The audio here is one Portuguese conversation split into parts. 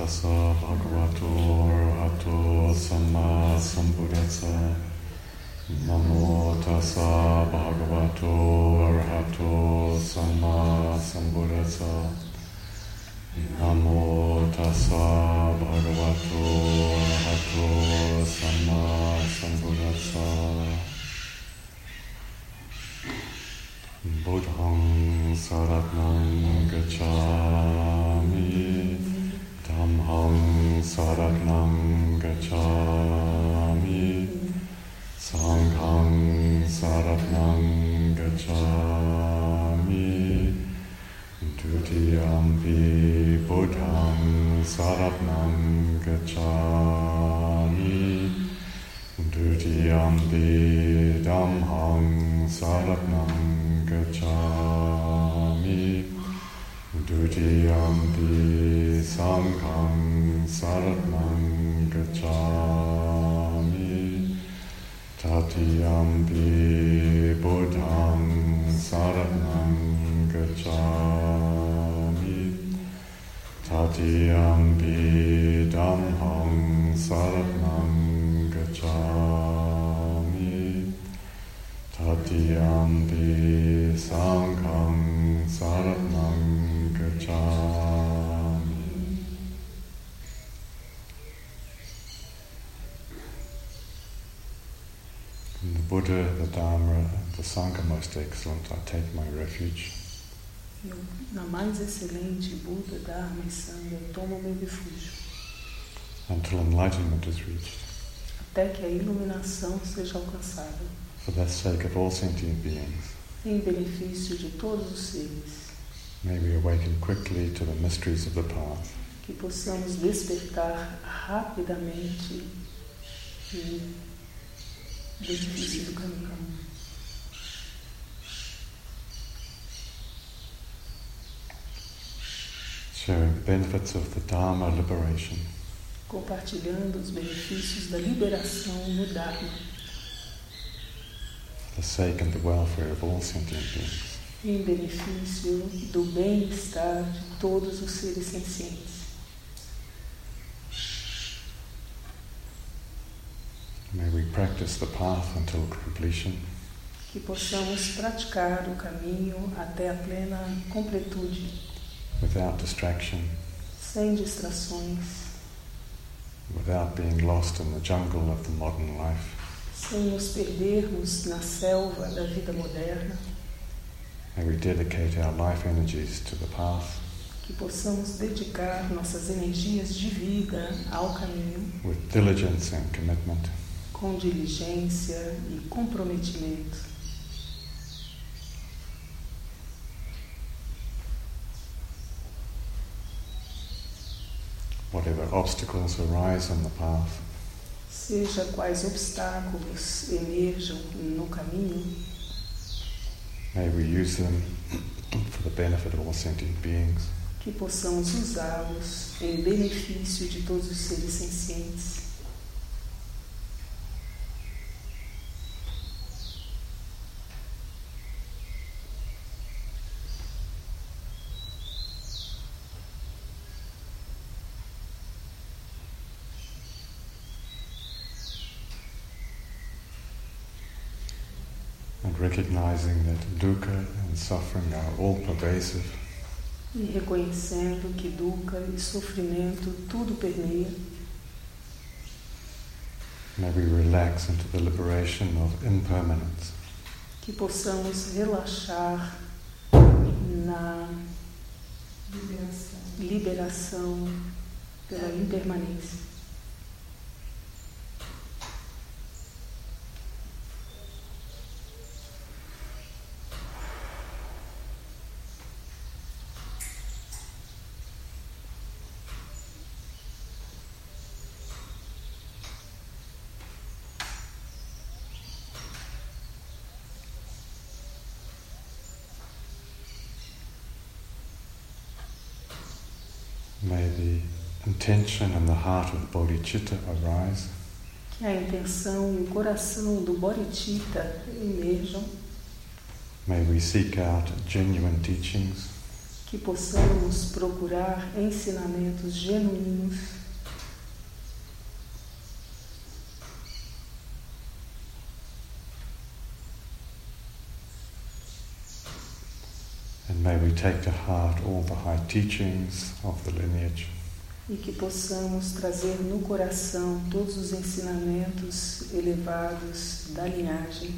tassa bhagavato arahato samma sambuddhassa. Namo tassa bhagavato arahato samma sambuddhassa. Namo tassa bhagavato arahato samma sambuddhassa. Buddhang saratnam gacchami Amham saranam gacchami Sangham saranam gacchami Tutiyampi buddham saranam gacchami Tutiyampi dhammam saranam gacchami Dutiyampi sangham saratnam gacchami Tatiyampi buddham saratnam gacchami Tatiyampi dhammam saratnam gacchami Buddha, the Dharma, the Sangha most excellent, I take my refuge. Eu, na mais excelente Buda, Dharma e Sangha, tomo meu refúgio. Until enlightenment is reached. Até que a iluminação seja alcançada. For the sake of all sentient beings. Em benefício de todos os seres. May we awaken quickly to the mysteries of the path. Que possamos despertar rapidamente e do caminho. Sharing the benefits of the Dharma liberation. Compartilhando os benefícios da liberação no Dharma. For the sake and the welfare of all sentient beings. Em benefício do bem-estar de todos os seres sencientes. May we practice the path until completion. Que possamos praticar o caminho até a plena completude. Without distraction. Sem distrações. Without being lost in the jungle of the modern life. Sem nos perdermos na selva da vida moderna. May we dedicate our life energies to the path. Que possamos dedicar nossas energias de vida ao caminho. With diligence and commitment. Com diligência e comprometimento. Whatever obstacles arise on the path. Seja quais obstáculos emerjam no caminho. May we use them for the benefit of all sentient beings. Que possamos usá-los em benefício de todos os seres sencientes. and recognizing that dukkha and suffering are all pervasive. E reconhecendo que dukkha e sofrimento tudo permeia. May we relax into the liberation of impermanence. Que possamos relaxar na liberação, liberação pela impermanência. May the intention and the heart of bodhicitta arise. Que a intenção e o coração do Bodhicitta emerjam. May we seek out genuine teachings. Que possamos procurar ensinamentos genuínos And may we take to heart all the high teachings of the lineage. e que possamos trazer no coração todos os ensinamentos elevados da linhagem.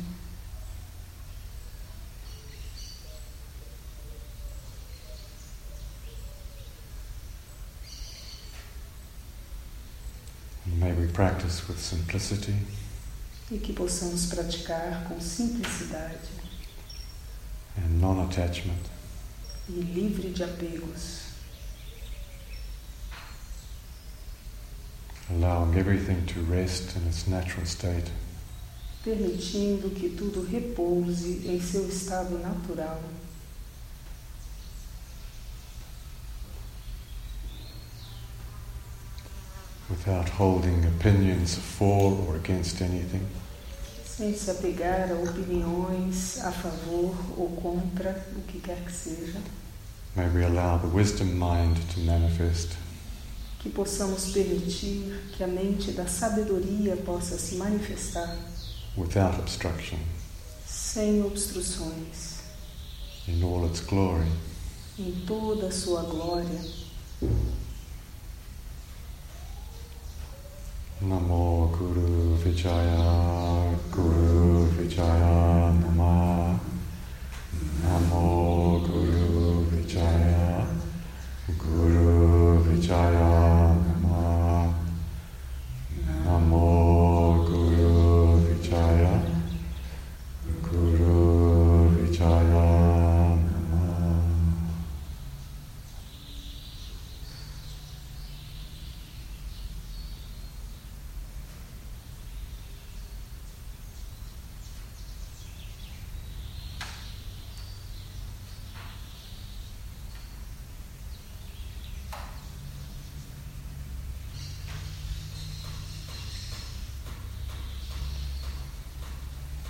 And may we practice with simplicity E que possamos praticar com simplicidade and non attachment. E livre de apegos, allowing everything to rest in its natural state. permitindo que tudo repouse em seu estado natural, without holding opinions for or against anything, sem se apegar a opiniões a favor ou contra o que quer que seja. may we allow the wisdom mind to manifest Que possamos permitir que a mente da sabedoria possa se manifestar without obstruction sem obstruções, in all its glory. em toda a sua glória. Namo Guru Vijaya Guru Vijaya Nama Namo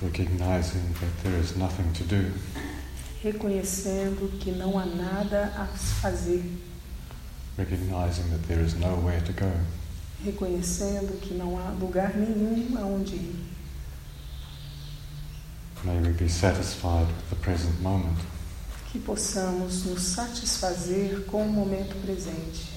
recognizing that there is nothing to do, reconhecendo que não há nada a fazer, recognizing that there is nowhere to go, reconhecendo que não há lugar nenhum aonde ir. may we be satisfied with the present moment. Que possamos nos satisfazer com o momento presente.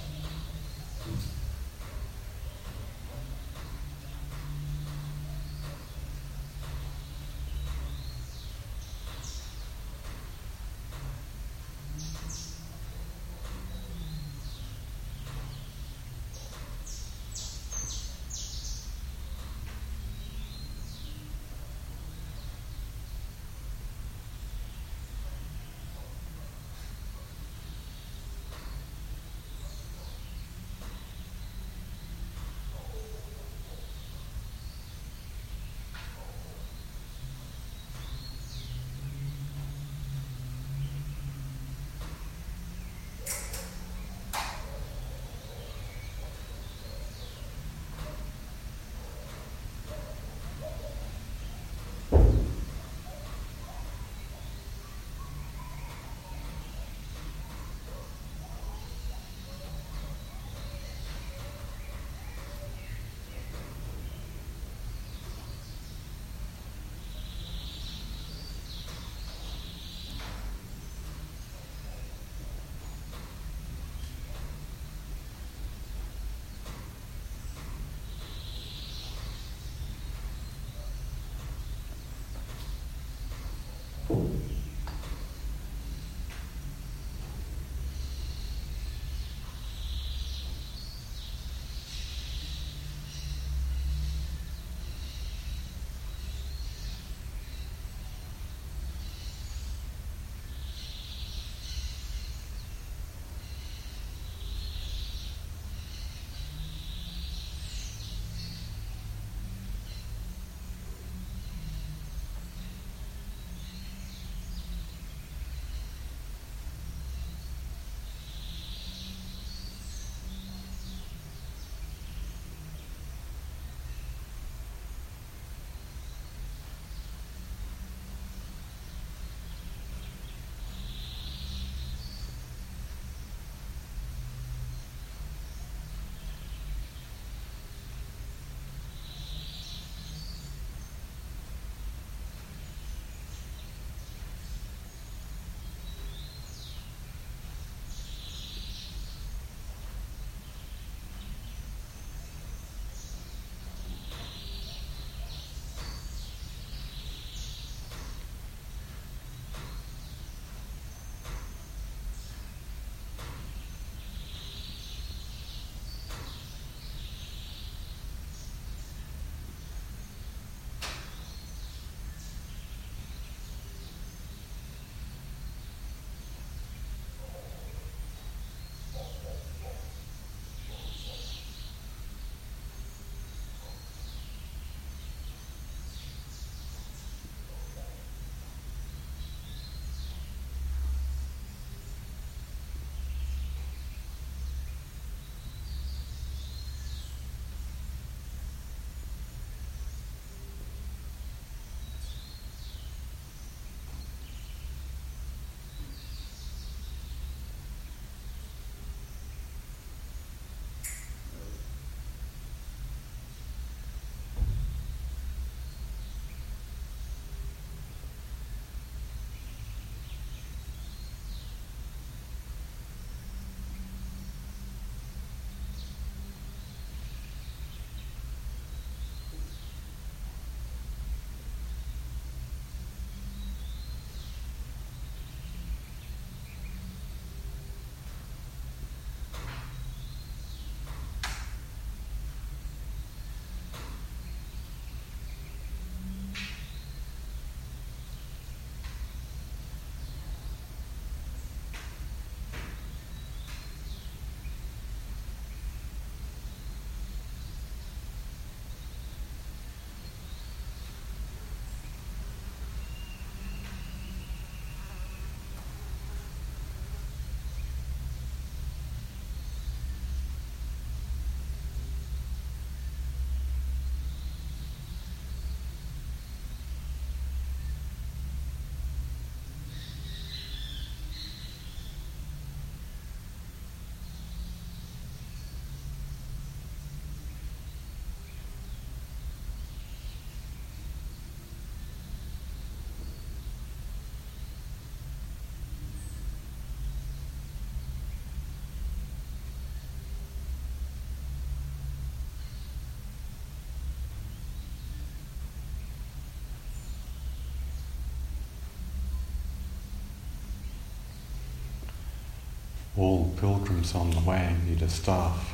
All pilgrims on the way need a staff.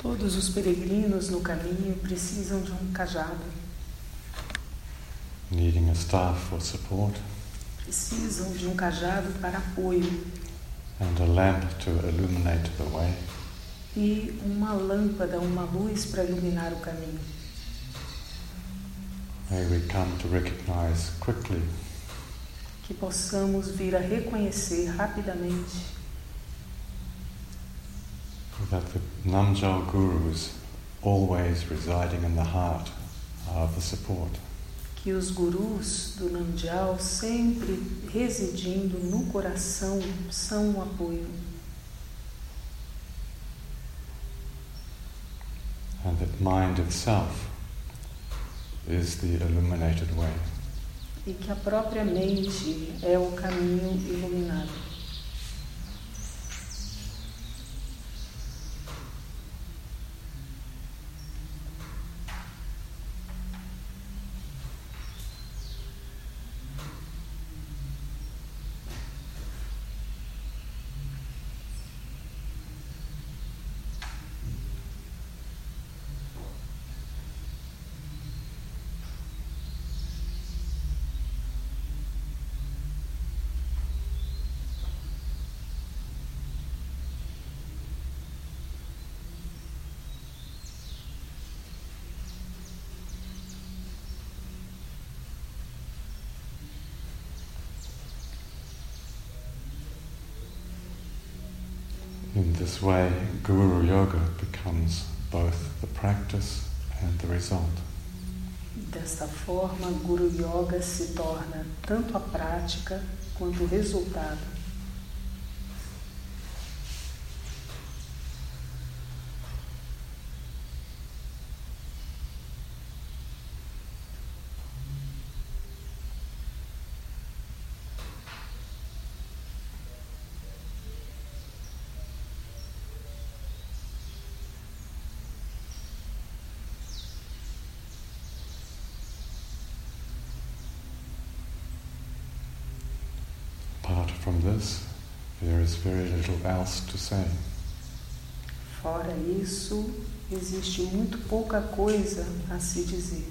Todos os peregrinos no caminho precisam de um cajado, needing a staff for support, precisam de um cajado para apoio and a lamp to illuminate the way. e uma lâmpada, uma luz para iluminar o caminho. May we come to recognize quickly Que possamos vir a reconhecer rapidamente that the Namjal gurus, always residing in the heart, the support. que os gurus do Namdial, sempre residindo no coração, são um apoio. and that mind itself is the illuminated way. E que a própria mente é o caminho iluminado. In this way, Guru Yoga becomes both the practice and the result. Desta forma, Guru Yoga se torna tanto a prática quanto o resultado. Little else to say. Fora isso, existe muito pouca coisa a se dizer.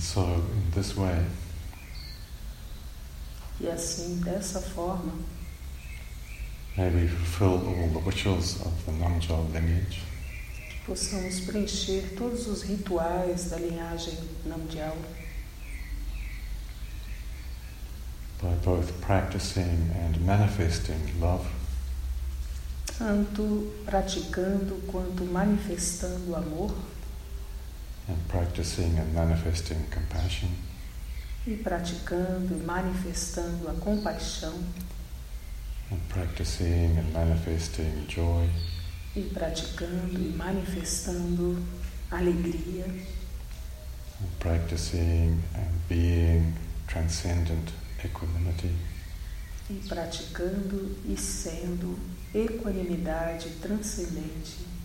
So, in this way, E assim, dessa forma, may we fulfill all the wishes of the Namjal lineage. possamos preencher todos os rituais da linhagem Namdial, by both practicing and manifesting love. Tanto praticando quanto manifestando amor and practicing and manifesting compassion. E praticando e manifestando a compaixão. And practicing and manifesting joy. E praticando e manifestando alegria. And practicing and being transcendent equanimity. E praticando e sendo equanimidade transcendente.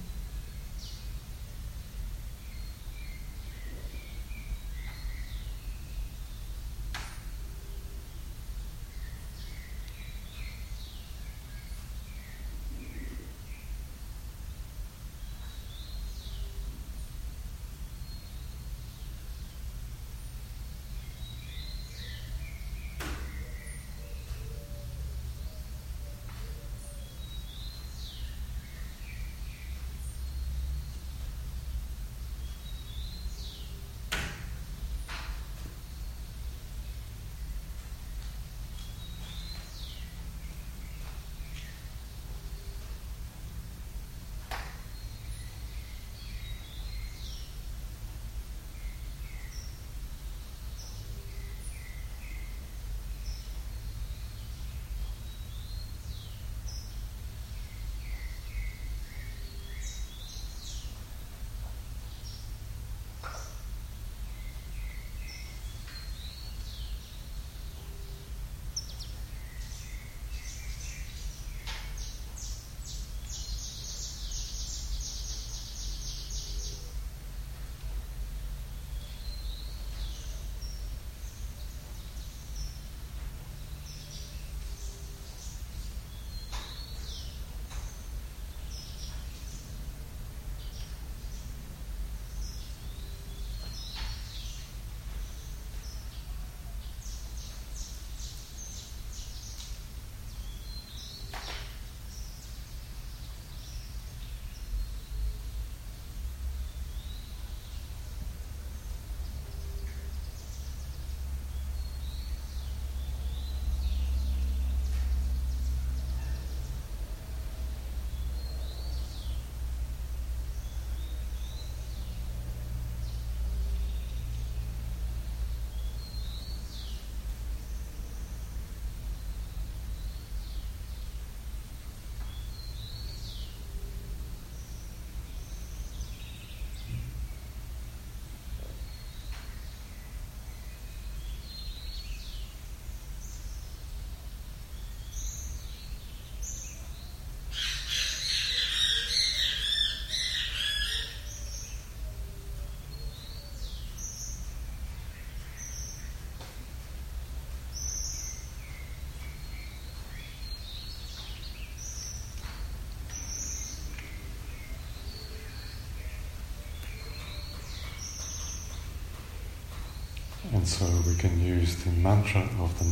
And so we can use the mantra of the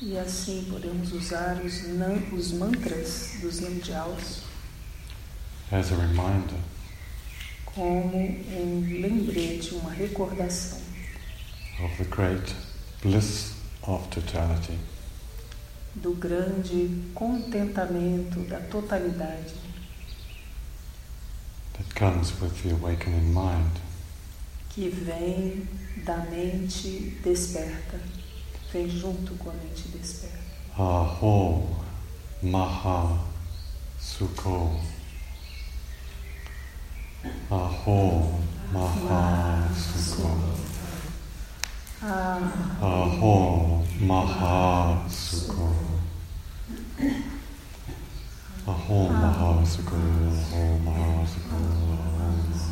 E assim podemos usar os, nam, os mantras dos Namjals as a reminder. como um lembrete, uma recordação. Of the great bliss of totality. Do grande contentamento da totalidade. That comes with the awakening mind. Que vem da mente desperta, vem junto com a mente desperta. Aho Maha Sukho. Aho Maha Sukho. Ah, Aho Maha Sukho. Aho Maha Sukho. Aho Maha Sukho.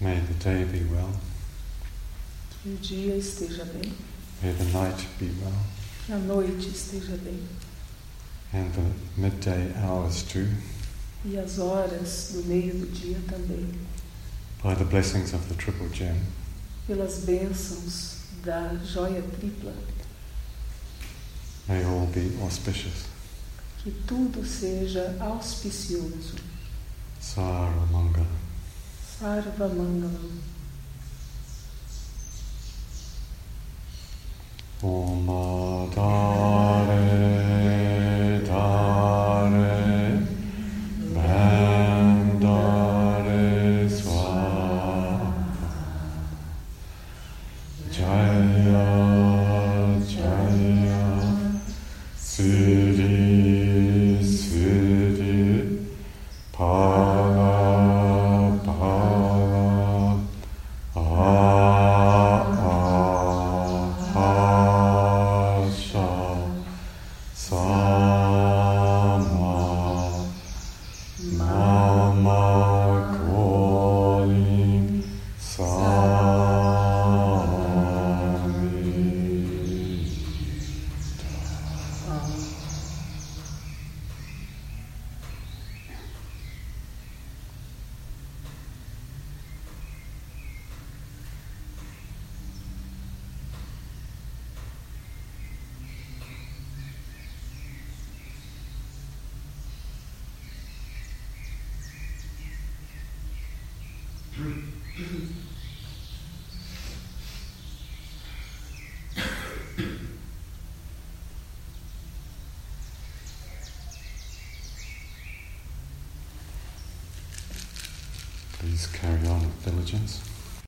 May the day be well. Que o dia esteja bem. May the night be well. Que a noite esteja bem. And the midday hours too. E as horas do meio do dia também. By the blessings of the Triple Gem. Pelas bênçãos da joia tripla. May all be auspicious. Que tudo seja auspicioso. Sara Mangala. Sarva Mangalam. Om Dare carry on with diligence.